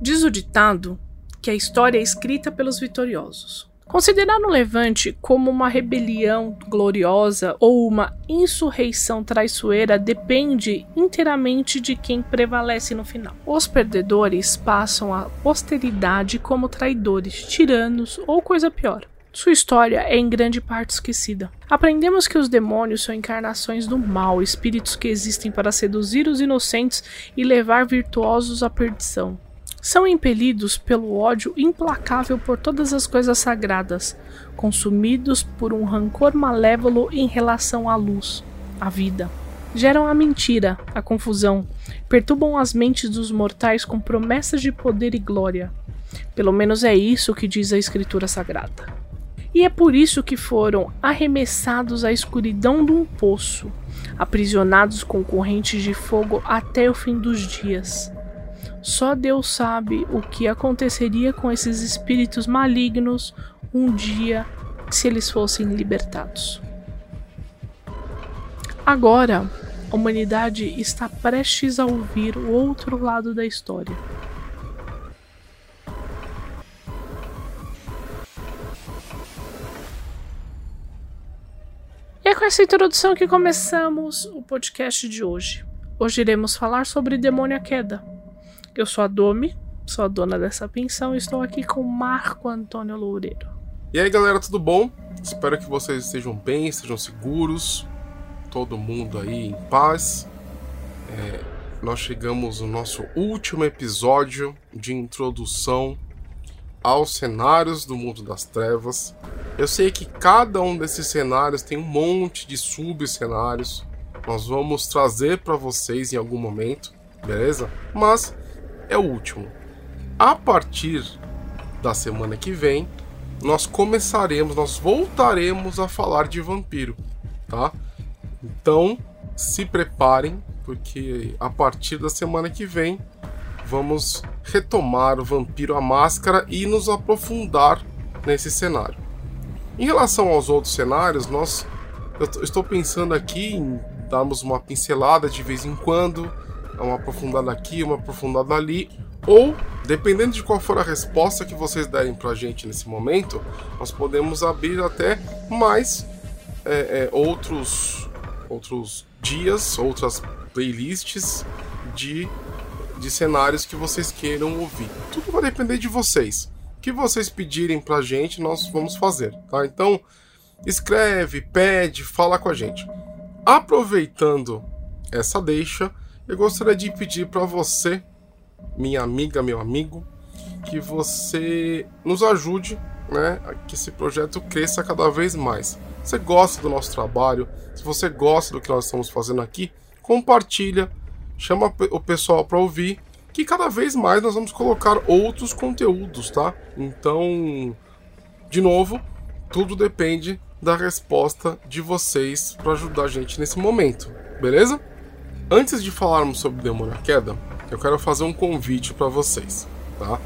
Diz o ditado que a história é escrita pelos vitoriosos. Considerar o Levante como uma rebelião gloriosa ou uma insurreição traiçoeira depende inteiramente de quem prevalece no final. Os perdedores passam à posteridade como traidores, tiranos ou coisa pior. Sua história é em grande parte esquecida. Aprendemos que os demônios são encarnações do mal, espíritos que existem para seduzir os inocentes e levar virtuosos à perdição são impelidos pelo ódio implacável por todas as coisas sagradas, consumidos por um rancor malévolo em relação à luz, à vida. Geram a mentira, a confusão, perturbam as mentes dos mortais com promessas de poder e glória. Pelo menos é isso que diz a Escritura Sagrada. E é por isso que foram arremessados à escuridão de um poço, aprisionados com correntes de fogo até o fim dos dias. Só Deus sabe o que aconteceria com esses espíritos malignos um dia se eles fossem libertados. Agora, a humanidade está prestes a ouvir o outro lado da história. É com essa introdução que começamos o podcast de hoje. Hoje iremos falar sobre Demônio à Queda, eu sou a Domi, sou a dona dessa pensão e estou aqui com Marco Antônio Loureiro. E aí galera, tudo bom? Espero que vocês estejam bem, estejam seguros, todo mundo aí em paz. É, nós chegamos no nosso último episódio de introdução aos cenários do mundo das trevas. Eu sei que cada um desses cenários tem um monte de subcenários. Nós vamos trazer para vocês em algum momento, beleza? Mas é o último. A partir da semana que vem, nós começaremos, nós voltaremos a falar de vampiro, tá? Então, se preparem, porque a partir da semana que vem vamos retomar o Vampiro a Máscara e nos aprofundar nesse cenário. Em relação aos outros cenários, nós eu estou pensando aqui em darmos uma pincelada de vez em quando, uma aprofundada aqui, uma aprofundada ali, ou, dependendo de qual for a resposta que vocês derem pra gente nesse momento, nós podemos abrir até mais é, é, outros, outros dias, outras playlists de, de cenários que vocês queiram ouvir. Tudo vai depender de vocês. O que vocês pedirem pra gente, nós vamos fazer, tá? Então, escreve, pede, fala com a gente. Aproveitando essa deixa, eu gostaria de pedir para você, minha amiga, meu amigo, que você nos ajude, né, que esse projeto cresça cada vez mais. Se você gosta do nosso trabalho, se você gosta do que nós estamos fazendo aqui, compartilha, chama o pessoal para ouvir, que cada vez mais nós vamos colocar outros conteúdos, tá? Então, de novo, tudo depende da resposta de vocês para ajudar a gente nesse momento, beleza? Antes de falarmos sobre Demônio à Queda, eu quero fazer um convite para vocês, tá?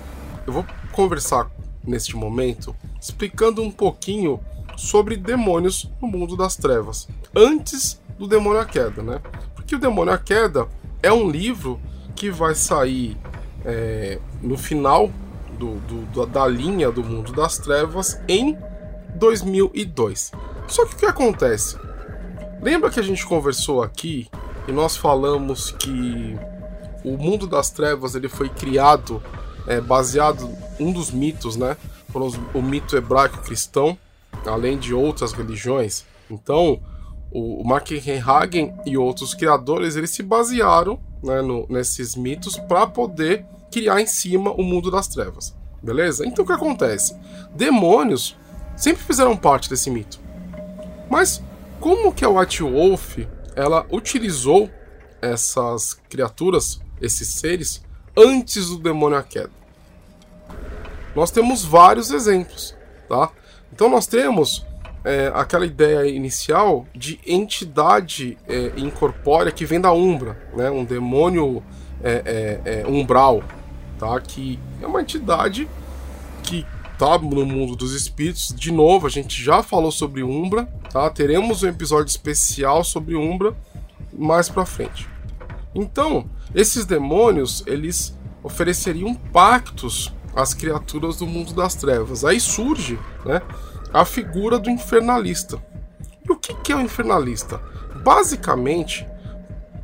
Eu vou conversar neste momento explicando um pouquinho sobre demônios no mundo das trevas, antes do Demônio à Queda, né? Porque o Demônio à Queda é um livro que vai sair é, no final do, do, da linha do mundo das trevas em 2002. Só que o que acontece? Lembra que a gente conversou aqui e nós falamos que o mundo das trevas ele foi criado é, baseado um dos mitos, né? O mito hebraico cristão, além de outras religiões. Então, o, o e outros criadores eles se basearam né, no, nesses mitos para poder criar em cima o mundo das trevas, beleza? Então o que acontece? Demônios sempre fizeram parte desse mito, mas como que a White Wolf ela utilizou essas criaturas, esses seres, antes do demônio à queda. Nós temos vários exemplos, tá? Então nós temos é, aquela ideia inicial de entidade é, incorpórea que vem da Umbra, né? Um demônio é, é, é umbral, tá? Que é uma entidade que tá no mundo dos espíritos. De novo, a gente já falou sobre Umbra, tá? Teremos um episódio especial sobre Umbra mais para frente. Então, esses demônios, eles ofereceriam pactos às criaturas do mundo das trevas. Aí surge né, a figura do infernalista. E o que é o infernalista? Basicamente,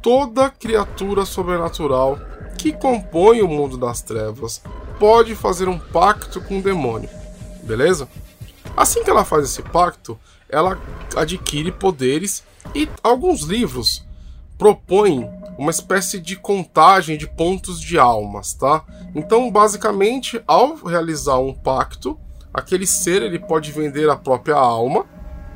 toda criatura sobrenatural que compõe o mundo das trevas pode fazer um pacto com o demônio, beleza? Assim que ela faz esse pacto, ela adquire poderes e alguns livros propõem uma espécie de contagem de pontos de almas, tá? Então, basicamente, ao realizar um pacto, aquele ser ele pode vender a própria alma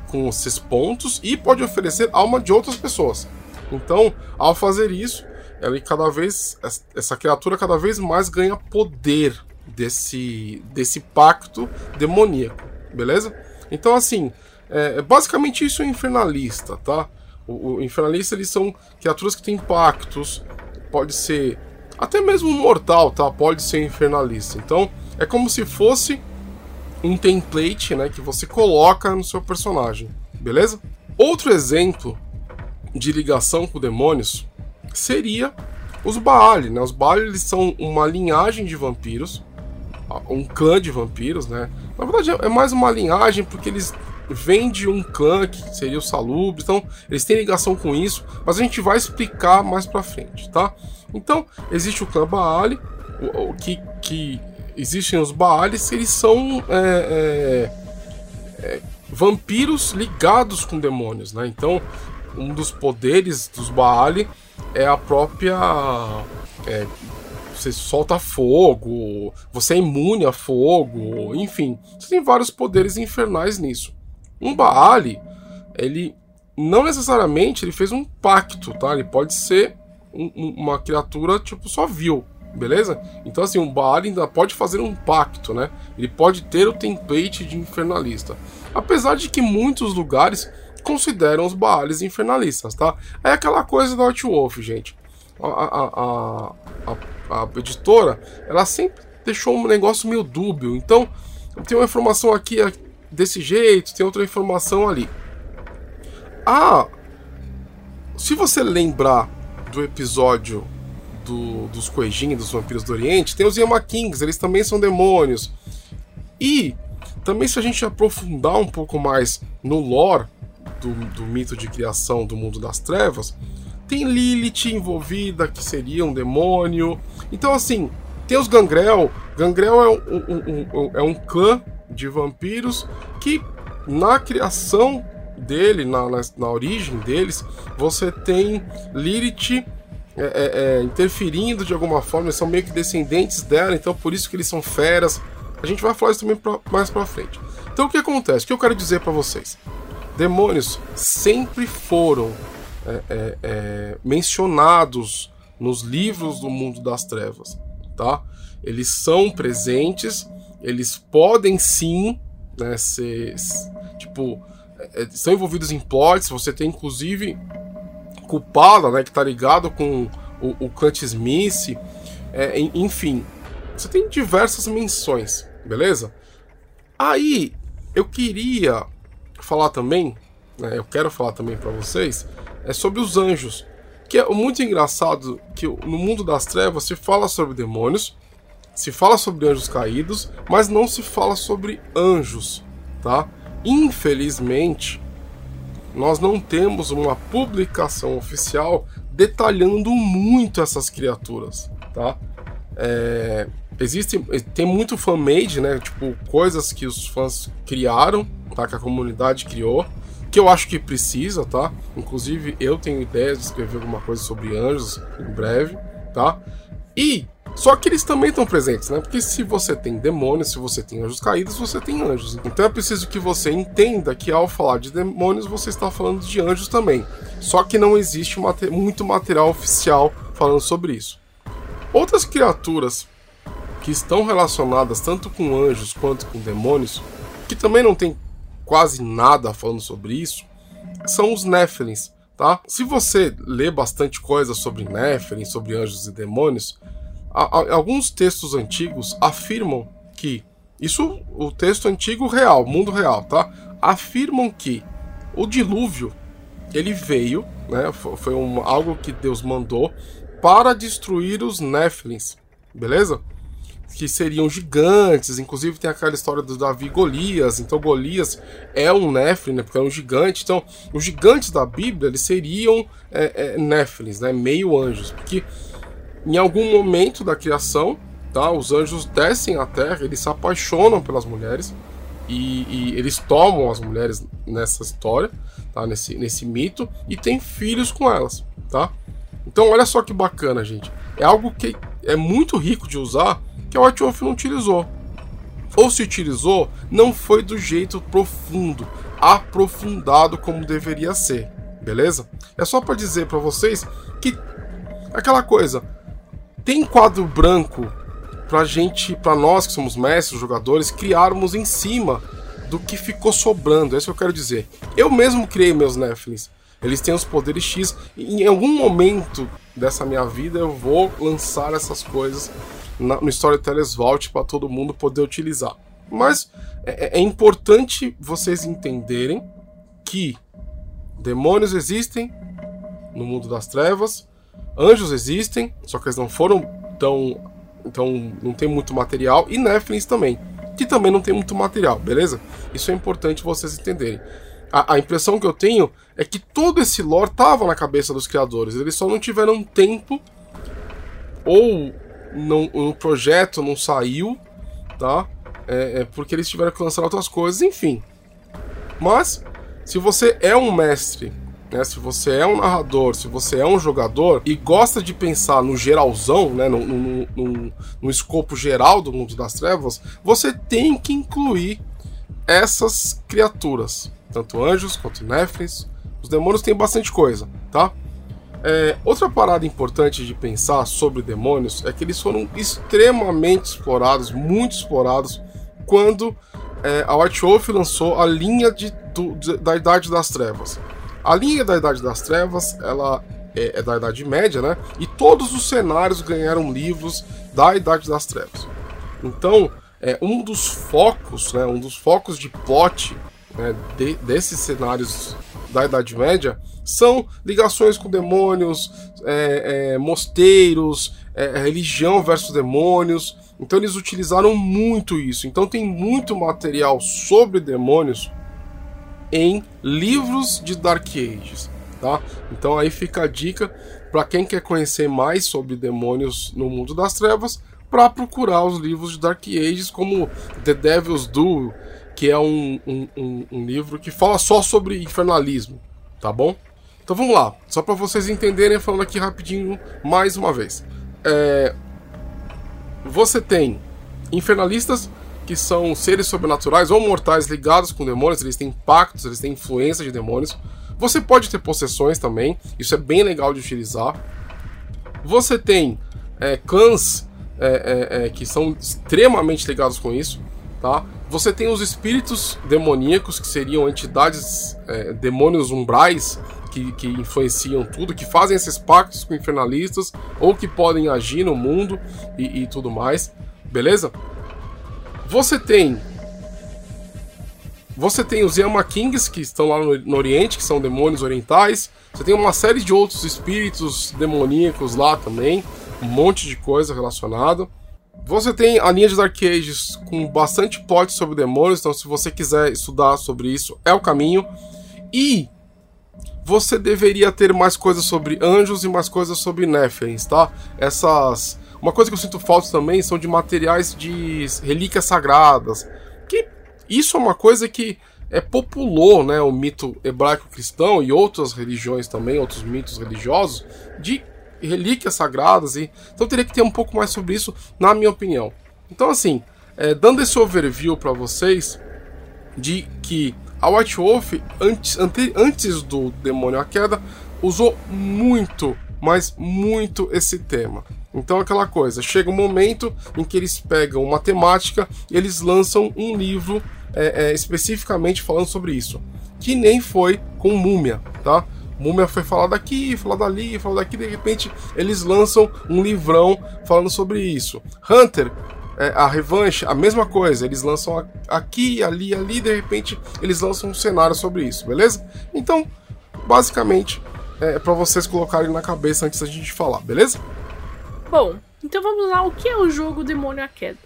com esses pontos e pode oferecer alma de outras pessoas. Então, ao fazer isso, ela cada vez essa criatura cada vez mais ganha poder desse desse pacto demoníaco, beleza? Então, assim, é, é basicamente isso é infernalista, tá? O, o infernalista eles são criaturas que têm pactos, pode ser até mesmo mortal, tá? Pode ser infernalista. Então, é como se fosse um template, né, que você coloca no seu personagem, beleza? Outro exemplo de ligação com demônios seria os Baali, né? Os Baali eles são uma linhagem de vampiros, um clã de vampiros, né? Na verdade é mais uma linhagem porque eles vêm de um clã que seria o Salubre, então eles têm ligação com isso, mas a gente vai explicar mais pra frente, tá? Então, existe o clã Baali, o, o que, que existem os Baales, eles são é, é, é, vampiros ligados com demônios, né? Então, um dos poderes dos Baali é a própria. É, você solta fogo, você é imune a fogo, enfim. Você tem vários poderes infernais nisso. Um Baali, ele não necessariamente ele fez um pacto, tá? Ele pode ser um, uma criatura tipo só vil, beleza? Então assim, um Baali ainda pode fazer um pacto, né? Ele pode ter o template de infernalista. Apesar de que muitos lugares consideram os Baales infernalistas, tá? É aquela coisa da Wolf, gente. A, a, a, a, editora, ela sempre deixou um negócio meio dúbio. Então, tem uma informação aqui desse jeito, tem outra informação ali. Ah, se você lembrar do episódio do, dos Kuejin, dos Vampiros do Oriente, tem os Yama Kings, eles também são demônios. E também se a gente aprofundar um pouco mais no lore do, do mito de criação do mundo das trevas, tem Lilith envolvida, que seria um demônio. Então, assim, tem os Gangrel. Gangrel é um, um, um, é um clã de vampiros que, na criação dele, na, na, na origem deles, você tem Lilith é, é, é, interferindo de alguma forma, eles são meio que descendentes dela, então por isso que eles são feras. A gente vai falar isso também pra, mais pra frente. Então o que acontece? O que eu quero dizer para vocês? demônios sempre foram é, é, é, mencionados nos livros do mundo das trevas, tá? Eles são presentes, eles podem sim né, ser, tipo, é, estão envolvidos em plots, você tem inclusive culpada, né, que tá ligado com o, o Clint Smith, é, enfim, você tem diversas menções, beleza? Aí eu queria falar também, né, eu quero falar também para vocês, é sobre os anjos. Que é muito engraçado que no mundo das trevas se fala sobre demônios, se fala sobre anjos caídos, mas não se fala sobre anjos, tá? Infelizmente, nós não temos uma publicação oficial detalhando muito essas criaturas, tá? É, existe, tem muito fan-made, né? Tipo, coisas que os fãs criaram tá? Que a comunidade criou, que eu acho que precisa, tá? Inclusive eu tenho ideias de escrever alguma coisa sobre anjos em breve, tá? E só que eles também estão presentes, né? Porque se você tem demônios, se você tem anjos caídos, você tem anjos. Então é preciso que você entenda que ao falar de demônios, você está falando de anjos também. Só que não existe muito material oficial falando sobre isso. Outras criaturas que estão relacionadas tanto com anjos quanto com demônios, que também não tem quase nada falando sobre isso, são os Néfilins, tá? Se você lê bastante coisa sobre Néfilin, sobre anjos e demônios, alguns textos antigos afirmam que isso o texto antigo real, mundo real, tá? Afirmam que o dilúvio ele veio, né? Foi um, algo que Deus mandou para destruir os Néfilins, beleza? Que seriam gigantes, inclusive tem aquela história do Davi e Golias, então Golias é um Nephilim, né, porque é um gigante, então os gigantes da Bíblia eles seriam é, é, Néfilins, né, meio anjos, porque em algum momento da criação, tá, os anjos descem à terra, eles se apaixonam pelas mulheres, e, e, eles tomam as mulheres nessa história, tá? Nesse, nesse mito, e têm filhos com elas, tá? Então olha só que bacana, gente. É algo que é muito rico de usar que a White Wolf não utilizou. Ou se utilizou, não foi do jeito profundo, aprofundado como deveria ser, beleza? É só para dizer para vocês que aquela coisa, tem quadro branco pra gente, pra nós que somos mestres, jogadores, criarmos em cima do que ficou sobrando. É isso que eu quero dizer. Eu mesmo criei meus Netflix. Eles têm os poderes X. Em algum momento dessa minha vida eu vou lançar essas coisas na, no Storytellers Vault para todo mundo poder utilizar. Mas é, é importante vocês entenderem que demônios existem no mundo das trevas, anjos existem, só que eles não foram tão então não tem muito material, e Netflix também, que também não tem muito material, beleza? Isso é importante vocês entenderem. A, a impressão que eu tenho é que todo esse lore tava na cabeça dos criadores, eles só não tiveram tempo, ou o projeto não saiu, tá? É, é porque eles tiveram que lançar outras coisas, enfim. Mas, se você é um mestre né? Se você é um narrador, se você é um jogador e gosta de pensar no geralzão, né? no, no, no, no escopo geral do mundo das trevas, você tem que incluir essas criaturas, tanto anjos quanto néfris. Os demônios têm bastante coisa, tá? É, outra parada importante de pensar sobre demônios é que eles foram extremamente explorados, muito explorados, quando é, a White Wolf lançou a linha de, do, da Idade das Trevas. A linha da Idade das Trevas, ela é, é, da Idade Média, né? E todos os cenários ganharam livros da Idade das Trevas. Então, é, um dos focos, né, um dos focos de plot né, de, desses cenários da Idade Média são ligações com demônios, é, é, mosteiros, é, religião versus demônios. Então eles utilizaram muito isso. Então tem muito material sobre demônios em livros de Dark Ages, tá? Então aí fica a dica para quem quer conhecer mais sobre demônios no mundo das trevas, para procurar os livros de Dark Ages, como The Devil's Duel, que é um, um, um, um livro que fala só sobre infernalismo, tá bom? Então vamos lá, só para vocês entenderem, falando aqui rapidinho mais uma vez. É... Você tem infernalistas que são seres sobrenaturais ou mortais ligados com demônios, eles têm pactos, eles têm influência de demônios. Você pode ter possessões também, isso é bem legal de utilizar. Você tem é, clãs é, é, é que são extremamente ligados com isso, tá? Você tem os espíritos demoníacos, que seriam entidades, é, demônios umbrais, que, que, influenciam tudo, que fazem esses pactos com infernalistas, ou que podem agir no mundo e, e tudo mais, beleza? Você tem. Você tem os Yama Kings, que estão lá no, Oriente, que são demônios orientais. Você tem uma série de outros espíritos demoníacos lá também. Um monte de coisa relacionada. Você tem a linha de Dark Ages com bastante plot sobre demônios, então se você quiser estudar sobre isso, é o caminho. E você deveria ter mais coisas sobre anjos e mais coisas sobre Nephilims, tá? Essas uma coisa que eu sinto falta também são de materiais de relíquias sagradas. Que isso é uma coisa que é, populou né, o mito hebraico-cristão e outras religiões também, outros mitos religiosos, de relíquias sagradas. E, então teria que ter um pouco mais sobre isso, na minha opinião. Então, assim, é, dando esse overview para vocês de que a White Wolf, antes, ante, antes do Demônio à Queda, usou muito, mas muito esse tema. Então, aquela coisa, chega um momento em que eles pegam uma temática e eles lançam um livro é, é, especificamente falando sobre isso. Que nem foi com Múmia, tá? Múmia foi falado aqui, falado ali, falado aqui, de repente eles lançam um livrão falando sobre isso. Hunter, é, a revanche, a mesma coisa, eles lançam aqui, ali, ali, de repente eles lançam um cenário sobre isso, beleza? Então, basicamente, é para vocês colocarem na cabeça antes da gente falar, beleza? Bom, Então vamos lá, o que é o jogo Demônio à Queda?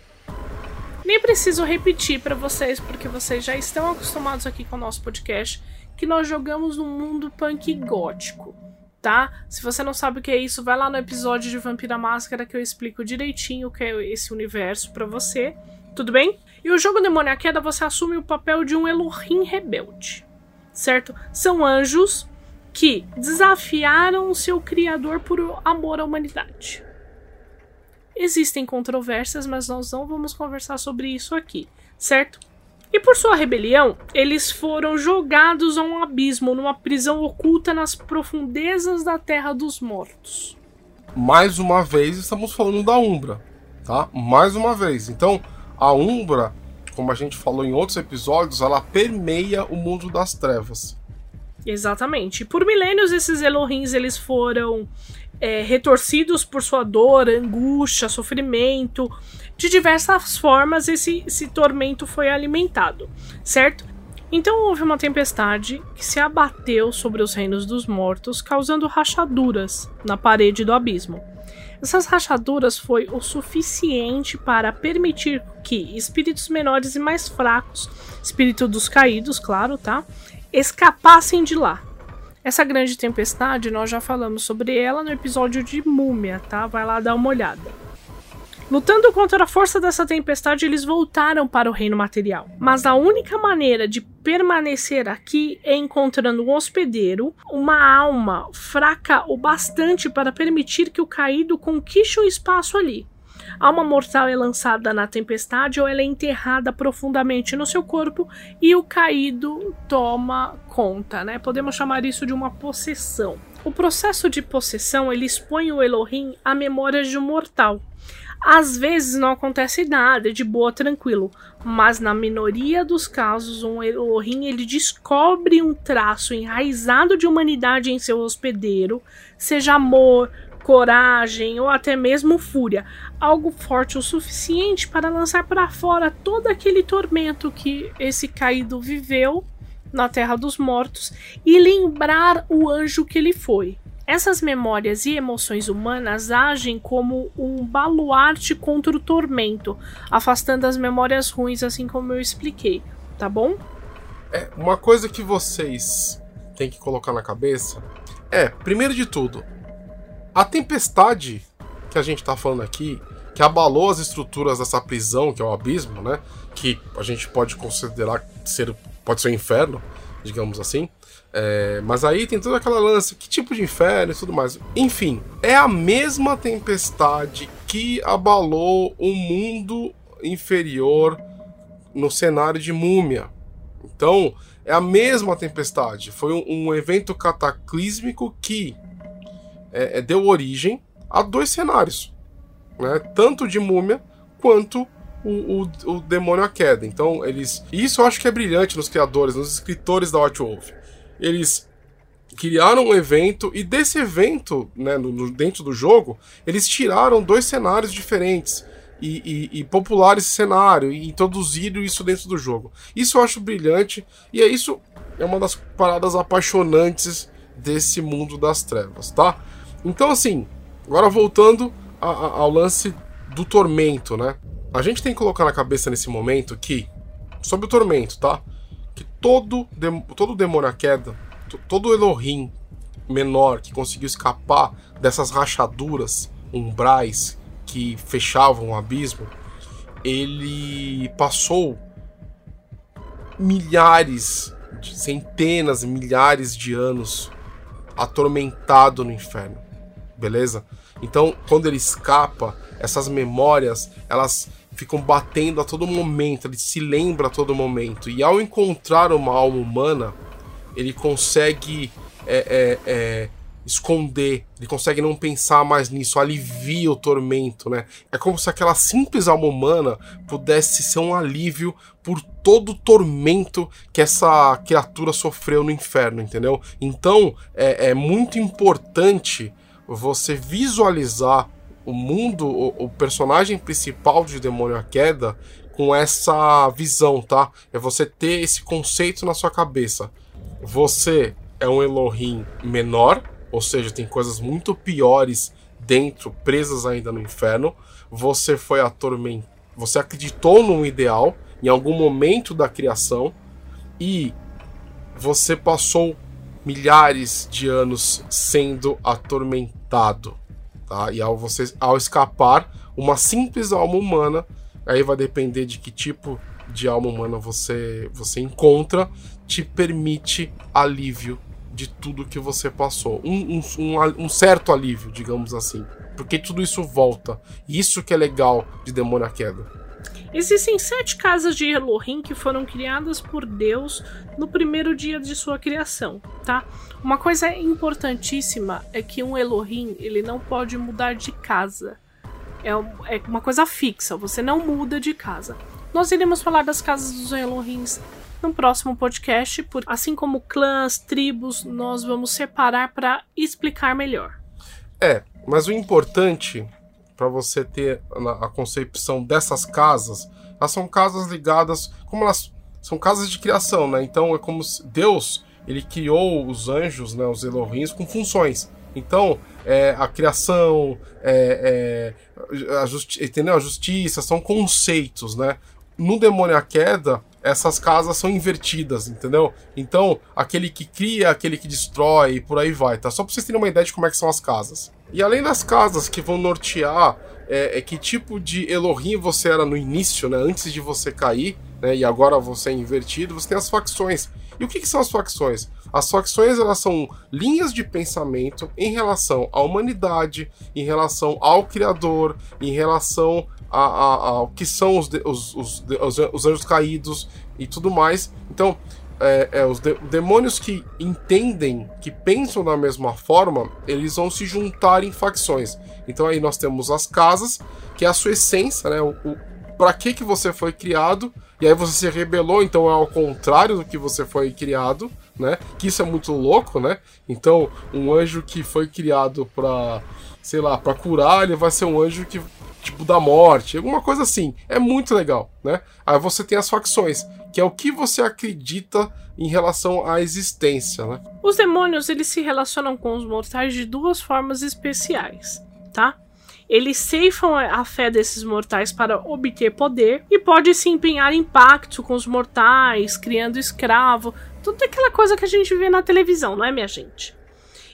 Nem preciso repetir para vocês, porque vocês já estão acostumados aqui com o nosso podcast, que nós jogamos num mundo punk gótico, tá? Se você não sabe o que é isso, vai lá no episódio de Vampira Máscara que eu explico direitinho o que é esse universo para você, tudo bem? E o jogo Demônio à Queda você assume o papel de um Elohim rebelde, certo? São anjos que desafiaram o seu criador por amor à humanidade. Existem controvérsias, mas nós não vamos conversar sobre isso aqui, certo? E por sua rebelião, eles foram jogados a um abismo, numa prisão oculta nas profundezas da Terra dos Mortos. Mais uma vez, estamos falando da Umbra, tá? Mais uma vez. Então, a Umbra, como a gente falou em outros episódios, ela permeia o mundo das trevas. Exatamente. Por milênios, esses Elohims eles foram é, retorcidos por sua dor, angústia, sofrimento. De diversas formas, esse, esse tormento foi alimentado, certo? Então houve uma tempestade que se abateu sobre os reinos dos mortos, causando rachaduras na parede do abismo. Essas rachaduras foi o suficiente para permitir que espíritos menores e mais fracos, espírito dos caídos, claro, tá, escapassem de lá. Essa grande tempestade, nós já falamos sobre ela no episódio de Múmia, tá? Vai lá dar uma olhada. Lutando contra a força dessa tempestade, eles voltaram para o reino material. Mas a única maneira de permanecer aqui é encontrando um hospedeiro, uma alma fraca o bastante para permitir que o caído conquiste um espaço ali. Alma mortal é lançada na tempestade ou ela é enterrada profundamente no seu corpo e o caído toma conta, né? Podemos chamar isso de uma possessão. O processo de possessão ele expõe o Elohim a memórias de um mortal. Às vezes não acontece nada, é de boa, tranquilo, mas na minoria dos casos, um Elohim ele descobre um traço enraizado de humanidade em seu hospedeiro, seja amor, coragem ou até mesmo fúria, algo forte o suficiente para lançar para fora todo aquele tormento que esse caído viveu na Terra dos Mortos e lembrar o anjo que ele foi. Essas memórias e emoções humanas agem como um baluarte contra o tormento, afastando as memórias ruins, assim como eu expliquei, tá bom? É, uma coisa que vocês têm que colocar na cabeça é, primeiro de tudo, a tempestade que a gente tá falando aqui, que abalou as estruturas dessa prisão, que é o abismo, né? Que a gente pode considerar ser. pode ser um inferno, digamos assim. É, mas aí tem toda aquela lança, que tipo de inferno e tudo mais. Enfim, é a mesma tempestade que abalou o mundo inferior no cenário de múmia. Então, é a mesma tempestade. Foi um, um evento cataclísmico que é, é, deu origem a dois cenários, né? Tanto de múmia quanto o, o, o demônio à queda. Então eles, isso eu acho que é brilhante nos criadores, nos escritores da White Wolf. Eles criaram um evento e desse evento, né, no, no, dentro do jogo, eles tiraram dois cenários diferentes. E, e, e popularam esse cenário e introduziram isso dentro do jogo. Isso eu acho brilhante e é isso é uma das paradas apaixonantes desse mundo das trevas, tá? Então, assim, agora voltando a, a, ao lance do tormento, né? A gente tem que colocar na cabeça nesse momento que, sobre o tormento, tá? Que todo, todo demônio à queda, todo Elohim menor que conseguiu escapar dessas rachaduras, umbrais que fechavam o abismo, ele passou milhares, centenas, milhares de anos atormentado no inferno beleza? Então, quando ele escapa, essas memórias, elas ficam batendo a todo momento, ele se lembra a todo momento. E ao encontrar uma alma humana, ele consegue é, é, é, esconder, ele consegue não pensar mais nisso, alivia o tormento, né? É como se aquela simples alma humana pudesse ser um alívio por todo o tormento que essa criatura sofreu no inferno, entendeu? Então é, é muito importante você visualizar o mundo, o, o, personagem principal de Demônio à Queda com essa visão, tá? É você ter esse conceito na sua cabeça. Você é um Elohim menor, ou seja, tem coisas muito piores dentro, presas ainda no inferno. Você foi atormentado. Você acreditou num ideal em algum momento da criação e você passou milhares de anos sendo atormentado. Tá? E ao, você, ao escapar, uma simples alma humana, aí vai depender de que tipo de alma humana você, você encontra, te permite alívio de tudo que você passou. Um, um, um, um, certo alívio, digamos assim. Porque tudo isso volta. Isso que é legal de Demônio à Queda. Existem sete casas de Elohim que foram criadas por Deus no primeiro dia de sua criação, tá? Uma coisa importantíssima é que um Elohim ele não pode mudar de casa. É, é uma coisa fixa, você não muda de casa. Nós iremos falar das casas dos Elohims no próximo podcast, porque assim como clãs, tribos, nós vamos separar para explicar melhor. É, mas o importante para você ter a concepção dessas casas, elas são casas ligadas, como elas são casas de criação, né? Então é como se Deus ele criou os anjos, né, os Elohims, com funções. Então, é, a criação, é, é, a, justi entendeu? a justiça, são conceitos, né? No Demônio à Queda, essas casas são invertidas, entendeu? Então, aquele que cria, aquele que destrói e por aí vai, tá? Só pra vocês terem uma ideia de como é que são as casas. E além das casas que vão nortear é, é que tipo de Elohim você era no início, né? Antes de você cair, né? E agora você é invertido, você tem as facções. E o que, que são as facções? As facções elas são linhas de pensamento em relação à humanidade, em relação ao Criador, em relação a, ao que são os, os, os, os, anjos caídos e tudo mais. Então, é, é, os de, demônios que entendem, que pensam da mesma forma, eles vão se juntar em facções. Então aí nós temos as casas, que é a sua essência, né? O, o para que que você foi criado? E aí você se rebelou, então é ao contrário do que você foi criado, né? Que isso é muito louco, né? Então, um anjo que foi criado para, sei lá, para curar, ele vai ser um anjo que tipo da morte, alguma coisa assim. É muito legal, né? Aí você tem as facções, que é o que você acredita em relação à existência, né? Os demônios, eles se relacionam com os mortais de duas formas especiais, tá? Eles ceifam a fé desses mortais para obter poder e pode se empenhar em pacto com os mortais, criando escravo, tudo aquela coisa que a gente vê na televisão, não é, minha gente?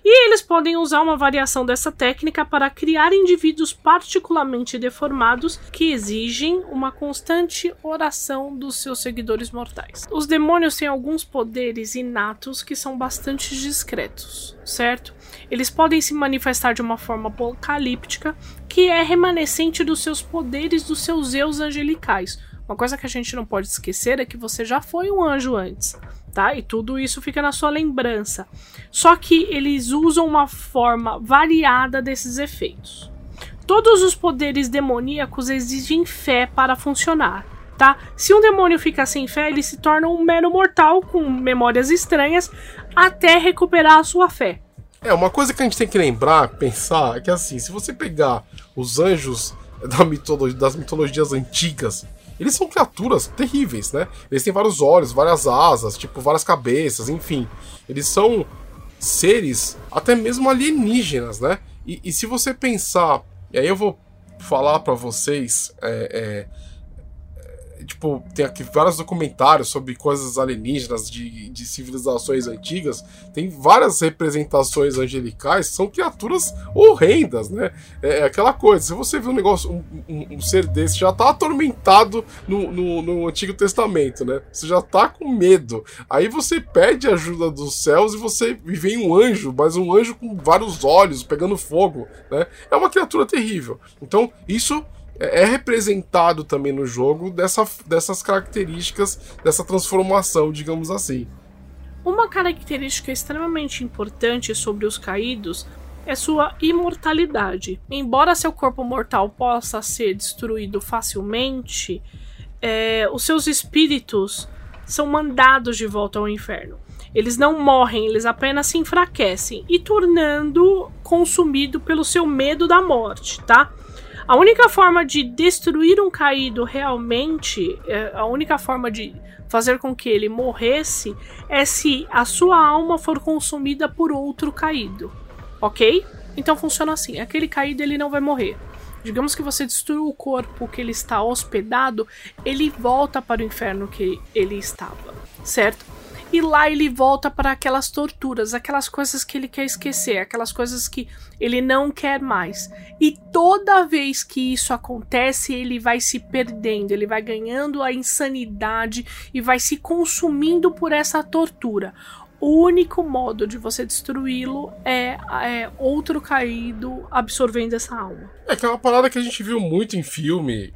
E eles podem usar uma variação dessa técnica para criar indivíduos particularmente deformados que exigem uma constante oração dos seus seguidores mortais. Os demônios têm alguns poderes inatos que são bastante discretos, certo? Eles podem se manifestar de uma forma apocalíptica que é remanescente dos seus poderes dos seus eus angelicais. Uma coisa que a gente não pode esquecer é que você já foi um anjo antes tá? E tudo isso fica na sua lembrança. Só que eles usam uma forma variada desses efeitos. Todos os poderes demoníacos exigem fé para funcionar, tá? Se um demônio fica sem fé, ele se torna um mero mortal com memórias estranhas até recuperar a sua fé. É, uma coisa que a gente tem que lembrar, pensar, é que assim, se você pegar os anjos da mitologia, das mitologias antigas, eles são criaturas terríveis, né? Eles têm vários olhos, várias asas, tipo, várias cabeças, enfim. Eles são seres até mesmo alienígenas, né? E, e se você pensar, e aí eu vou falar para vocês é, é, tipo, tem aqui vários documentários sobre coisas alienígenas de, de civilizações antigas. Tem várias representações angelicais são criaturas horrendas, né? É, é aquela coisa, se você vê um negócio, um, um, um ser desse, já tá atormentado no, no, no, Antigo Testamento, né? Você já tá com medo. Aí você pede ajuda dos céus e você e vem um anjo, mas um anjo com vários olhos, pegando fogo, né? É uma criatura terrível. Então, isso é, é representado também no jogo dessa, dessas características, dessa transformação, digamos assim. Uma característica extremamente importante sobre os caídos é sua imortalidade. Embora seu corpo mortal possa ser destruído facilmente, é, os seus espíritos são mandados de volta ao inferno. Eles não morrem, eles apenas se enfraquecem e tornando consumido pelo seu medo da morte, tá? A única forma de destruir um caído realmente, é, a única forma de fazer com que ele morresse é se a sua alma for consumida por outro caído, ok? Então funciona assim: aquele caído ele não vai morrer. Digamos que você destruiu o corpo que ele está hospedado, ele volta para o inferno que ele estava, certo? E lá ele volta para aquelas torturas, aquelas coisas que ele quer esquecer, aquelas coisas que ele não quer mais. E toda vez que isso acontece, ele vai se perdendo, ele vai ganhando a insanidade e vai se consumindo por essa tortura. O único modo de você destruí-lo é, é, outro caído absorvendo essa alma. É que é parada que a gente viu muito em filme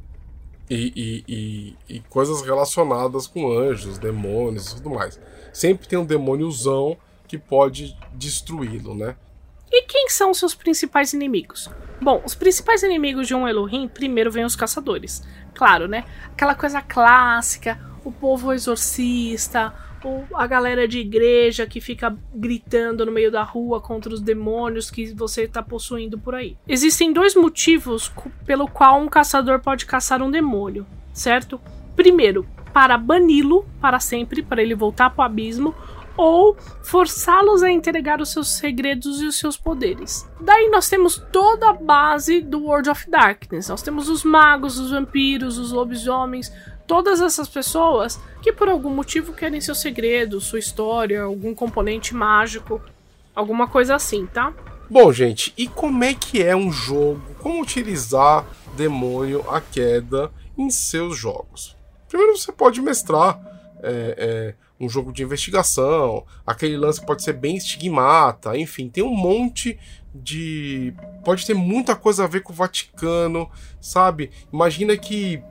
e, e, e, e coisas relacionadas com anjos, demônios e tudo mais sempre tem um demôniozão que pode destruí-lo, né? E quem são seus principais inimigos? Bom, os principais inimigos de um Elohim, primeiro vem os caçadores. Claro, né? Aquela coisa clássica, o povo exorcista, a galera de igreja que fica gritando no meio da rua contra os demônios que você está possuindo por aí. Existem dois motivos pelo qual um caçador pode caçar um demônio, certo? Primeiro, para bani-lo para sempre, para ele voltar para o abismo, ou forçá-los a entregar os seus segredos e os seus poderes. Daí nós temos toda a base do World of Darkness. Nós temos os magos, os vampiros, os lobisomens, todas essas pessoas que por algum motivo querem seus segredos, sua história, algum componente mágico, alguma coisa assim, tá? Bom, gente, e como é que é um jogo? Como utilizar demônio a queda em seus jogos? Primeiro você pode mestrar é, é, um jogo de investigação, aquele lance pode ser bem estigmata, enfim, tem um monte de. Pode ter muita coisa a ver com o Vaticano, sabe? Imagina que,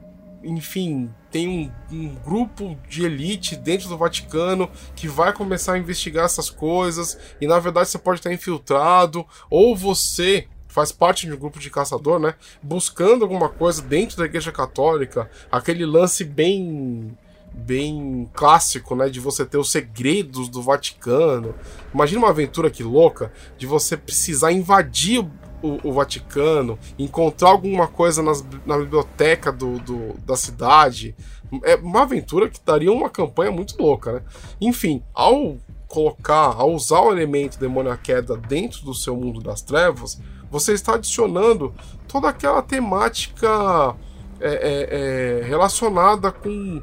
enfim, tem um, um grupo de elite dentro do Vaticano que vai começar a investigar essas coisas, e na verdade você pode estar infiltrado, ou você faz parte de um grupo de caçador, né? Buscando alguma coisa dentro da Igreja Católica, aquele lance bem bem clássico, né, de você ter os segredos do Vaticano. Imagina uma aventura que louca de você precisar invadir o, o Vaticano, encontrar alguma coisa nas, na biblioteca do, do, da cidade. É uma aventura que daria uma campanha muito louca, né? Enfim, ao colocar, ao usar o elemento demônio queda dentro do seu mundo das trevas, você está adicionando toda aquela temática é, é, é, relacionada com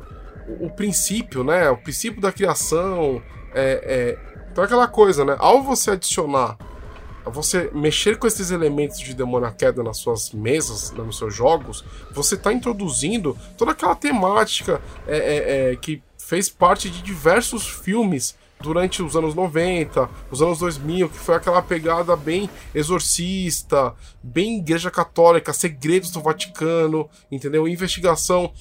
o, princípio, né? O princípio da criação. É, é, então, aquela coisa, né? Ao você adicionar, você mexer com esses elementos de demônio queda nas suas mesas, né, nos seus jogos, você está introduzindo toda aquela temática é, que fez parte de diversos filmes durante os anos 90, os anos 2000, que foi aquela pegada bem exorcista, bem igreja católica, segredos do Vaticano, entendeu? Investigação.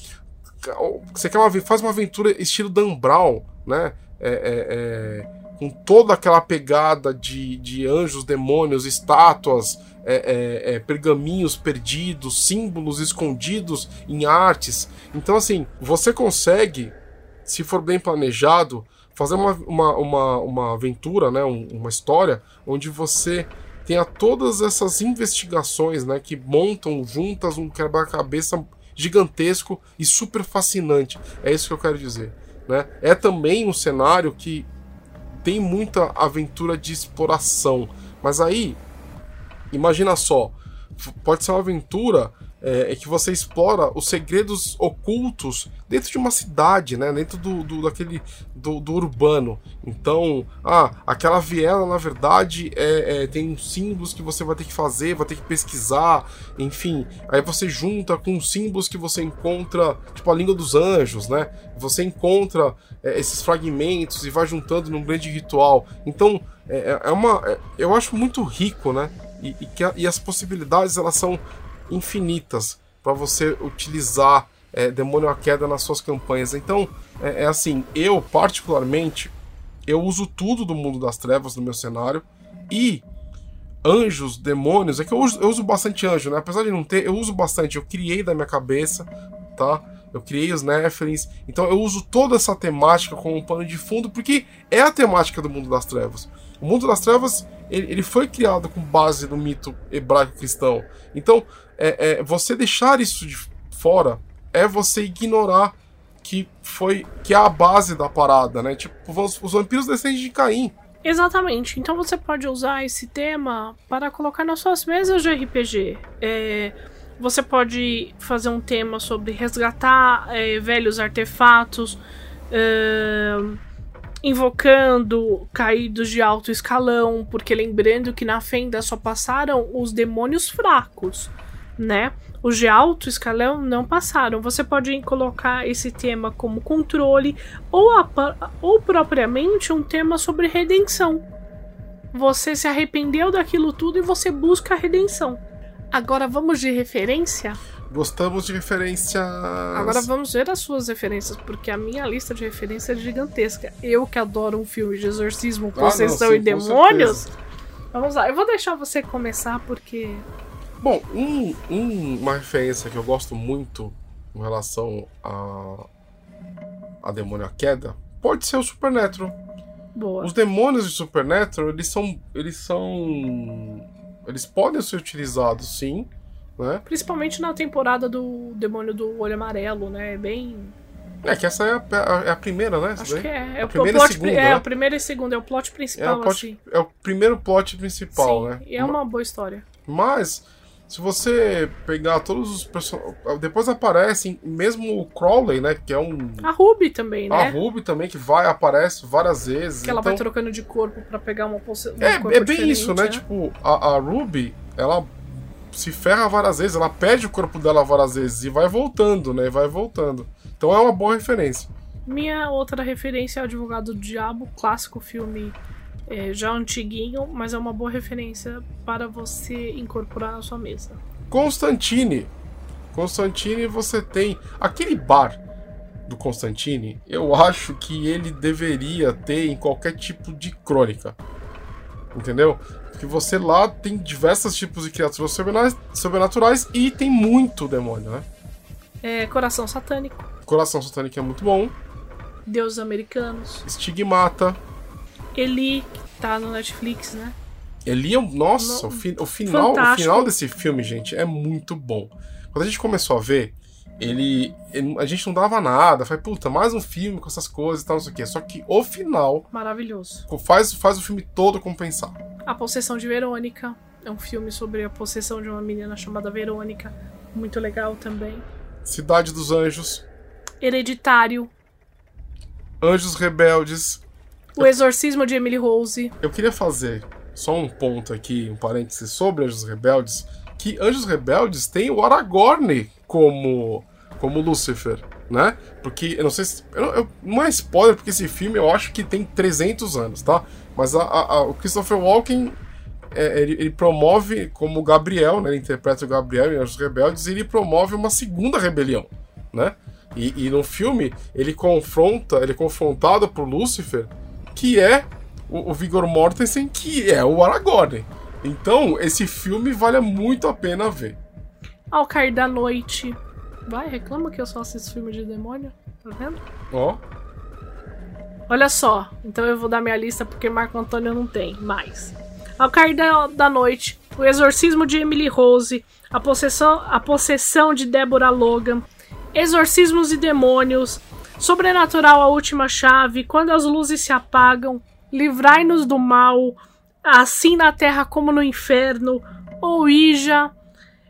Você quer uma, faz uma aventura estilo Dan Brown, né? É, é, é, com toda aquela pegada de, de anjos, demônios, estátuas, é, é, é, pergaminhos perdidos, símbolos escondidos em artes. Então, assim, você consegue, se for bem planejado, fazer uma, uma, uma, uma aventura, né, uma história, onde você tenha todas essas investigações né, que montam juntas um quebra-cabeça gigantesco e super fascinante. É isso que eu quero dizer. Né? É também um cenário que tem muita aventura de exploração. Mas aí, imagina só, pode ser uma aventura é, é, que você explora os segredos ocultos dentro de uma cidade, né? Dentro do, do daquele do, do, urbano. Então, ah, aquela viela na verdade é, é, tem símbolos que você vai ter que fazer, vai ter que pesquisar, enfim. Aí você junta com símbolos que você encontra, tipo a língua dos anjos, né? Você encontra é, esses fragmentos e vai juntando num grande ritual. Então, é, é, é uma, eu acho muito rico, né? E, e, que e as possibilidades elas são infinitas para você utilizar é, Demônio à Queda nas suas campanhas. Então, é, é, assim, eu particularmente, eu uso tudo do mundo das trevas no meu cenário e anjos, demônios, é que eu uso, eu uso bastante anjo, né? Apesar de não ter, eu uso bastante, eu criei da minha cabeça, tá? Eu criei os Nephilims, então eu uso toda essa temática como um pano de fundo, porque é a temática do mundo das trevas. O mundo das trevas, ele, ele foi criado com base no mito hebraico cristão. Então, é, é, você deixar isso de fora é você ignorar que foi que é a base da parada, né? Tipo, os, os vampiros descendem de Caim, Exatamente. Então você pode usar esse tema para colocar nas suas mesas de RPG. É, você pode fazer um tema sobre resgatar é, velhos artefatos, invocando caídos de alto escalão, porque lembrando que na Fenda só passaram os demônios fracos, né? Os de alto escalão não passaram. Você pode colocar esse tema como controle ou, ou propriamente um tema sobre redenção. Você se arrependeu daquilo tudo e você busca a redenção. Agora vamos de referência? Gostamos de referências. Agora vamos ver as suas referências, porque a minha lista de referências é gigantesca. Eu que adoro um filme de exorcismo, possessão ah, não, sim, e demônios. Vamos lá, eu vou deixar você começar porque Bom, um, um, uma referência que eu gosto muito em relação a, a Demônio a Queda pode ser o Supernatural. Boa. Os demônios de Supernatural, eles são. Eles são. Eles podem ser utilizados, sim. Né? Principalmente na temporada do Demônio do Olho Amarelo, né? É bem. É que essa é a, é a primeira, né? Acho que é. É, o plot, segunda, é né? a primeira e segunda, é o plot principal, é, o plot, assim. é o primeiro plot principal, Sim, né? E é uma boa história. Mas se você pegar todos os personagens. Depois aparecem, mesmo o Crowley, né? Que é um. A Ruby também, né? A Ruby também, que vai, aparece várias vezes. Que ela então... vai trocando de corpo para pegar uma posição. É, é bem isso, né? né? Tipo, a, a Ruby, ela se ferra várias vezes, ela perde o corpo dela várias vezes e vai voltando, né? Vai voltando. Então é uma boa referência. Minha outra referência é o Advogado do Diabo, clássico filme é, já antiguinho, mas é uma boa referência para você incorporar na sua mesa. Constantine. Constantine, você tem aquele bar do Constantine. Eu acho que ele deveria ter em qualquer tipo de crônica. Entendeu? Porque você lá tem diversos tipos de criaturas sobrenaturais e tem muito demônio, né? É, Coração Satânico. Coração Satânico é muito bom. Deuses Americanos. Estigmata. Eli, tá no Netflix, né? Eli, é nossa, no... o, fi, o, final, o final desse filme, gente, é muito bom. Quando a gente começou a ver, ele, ele, a gente não dava nada, foi puta, mais um filme com essas coisas e tal, não sei o quê. Só que o final maravilhoso. Faz faz o filme todo compensar. A Possessão de Verônica é um filme sobre a possessão de uma menina chamada Verônica, muito legal também. Cidade dos Anjos. Hereditário. Anjos Rebeldes. O Exorcismo de Emily Rose. Eu queria fazer só um ponto aqui, um parêntese sobre Anjos Rebeldes, que Anjos Rebeldes tem o Aragorn como como Lúcifer, né? Porque eu não sei se eu, eu, não é spoiler porque esse filme eu acho que tem 300 anos, tá? Mas a, a, a, o Christopher Walken é, ele, ele, promove como Gabriel, né? Ele interpreta o Gabriel em Anjos Rebeldes e ele promove uma segunda rebelião, né? E, e no filme ele confronta, ele é confrontado por Lúcifer que é o, o Vigor Mortensen, que é o Aragorn. Então, esse filme vale muito a pena ver. Ao cair da noite. Vai, reclama que eu só assisto filme de demônio. Tá vendo? Ó. Olha só. Então eu vou dar minha lista porque Marco Antônio não tem mais. Ao cair da, da noite. O exorcismo de Emily Rose. A possessão, a possessão de Deborah Logan. Exorcismos e demônios. Sobrenatural a última chave, quando as luzes se apagam, livrai-nos do mal, assim na terra como no inferno, Ouija,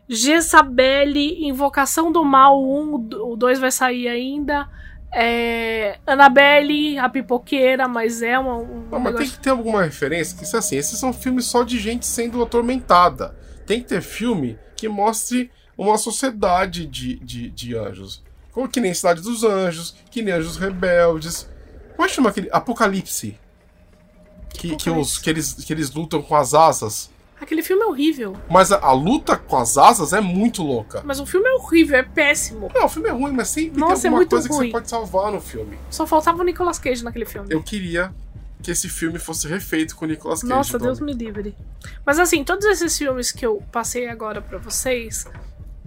Jezabelle, Invocação do Mal 1, o 2 vai sair ainda, é, Annabelle, a pipoqueira, mas é uma. Um Não, mas tem que ter alguma referência, que isso é assim, esses são filmes só de gente sendo atormentada. Tem que ter filme que mostre uma sociedade de, de, de anjos. Como que nem Cidade dos Anjos, que nem Anjos Rebeldes. Como é que chama aquele? Apocalipse. Que, que, os, que, eles, que eles lutam com as asas. Aquele filme é horrível. Mas a, a, luta com as asas é muito louca. Mas o filme é horrível, é péssimo. Não, o filme é ruim, mas sempre Nossa, tem é alguma é coisa ruim. que você pode salvar no filme. Só faltava o Nicolas Cage naquele filme. Eu queria que esse filme fosse refeito com o Nicolas Cage. Nossa, Deus me livre. Mas assim, todos esses filmes que eu passei agora para vocês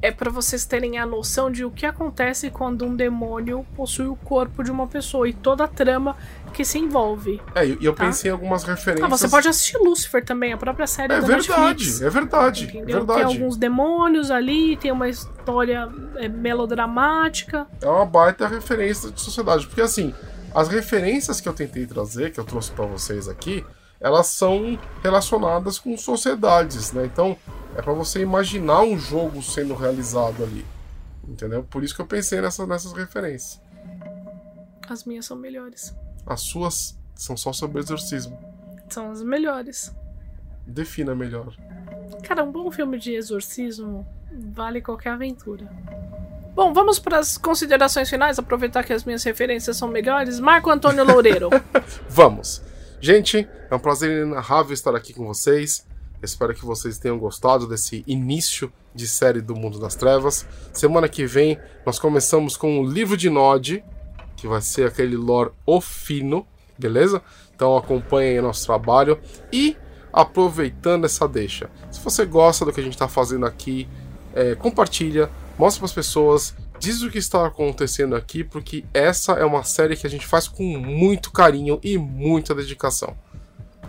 é para vocês terem a noção de o que acontece quando um demônio possui o corpo de uma pessoa e toda a trama que se envolve. É, e eu tá? pensei em algumas referências. Ah, você pode assistir Lucifer também, a própria série é da verdade, Netflix. É verdade, é verdade. Tem alguns demônios ali, tem uma história é, melodramática. É uma baita referência de sociedade, porque assim, as referências que eu tentei trazer, que eu trouxe para vocês aqui, elas são relacionadas com sociedades, né? Então, é para você imaginar um jogo sendo realizado ali. Entendeu? Por isso que eu pensei nessa, nessas referências. As minhas são melhores. As suas são só sobre exorcismo. São as melhores. Defina melhor. Cara, um bom filme de exorcismo vale qualquer aventura. Bom, vamos para as considerações finais, aproveitar que as minhas referências são melhores. Marco Antônio Loureiro. vamos. Gente, é um prazer inenarrável estar aqui com vocês. Espero que vocês tenham gostado desse início de série do Mundo das Trevas. Semana que vem nós começamos com o livro de Nod, que vai ser aquele lore ofino, beleza? Então acompanhem nosso trabalho e aproveitando essa deixa. Se você gosta do que a gente está fazendo aqui, é, compartilha, mostra para as pessoas, diz o que está acontecendo aqui, porque essa é uma série que a gente faz com muito carinho e muita dedicação.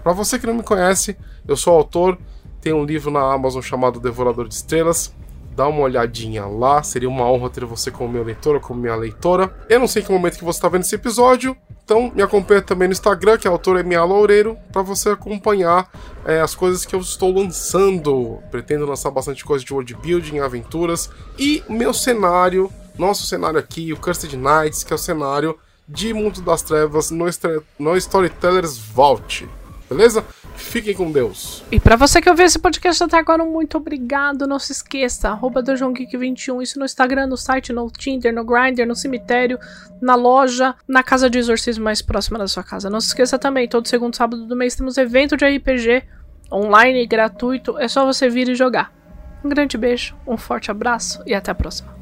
Para você que não me conhece, eu sou autor, tenho um livro na Amazon chamado Devorador de Estrelas. Dá uma olhadinha lá, seria uma honra ter você como meu leitor ou como minha leitora. Eu não sei que momento que você está vendo esse episódio, então me acompanha também no Instagram, que a autora é Minha Loureiro, para você acompanhar é, as coisas que eu estou lançando. Pretendo lançar bastante coisa de world building, aventuras e meu cenário, nosso cenário aqui, o Cursed Knights, que é o cenário de Mundo das Trevas no, no Storytellers Vault. Beleza? Fiquem com Deus. E para você que ouviu esse podcast até agora, muito obrigado. Não se esqueça, arroba 21 isso no Instagram, no site, no Tinder, no Grindr, no cemitério, na loja, na casa de exorcismo mais próxima da sua casa. Não se esqueça também, todo segundo sábado do mês temos evento de RPG online gratuito. É só você vir e jogar. Um grande beijo, um forte abraço e até a próxima.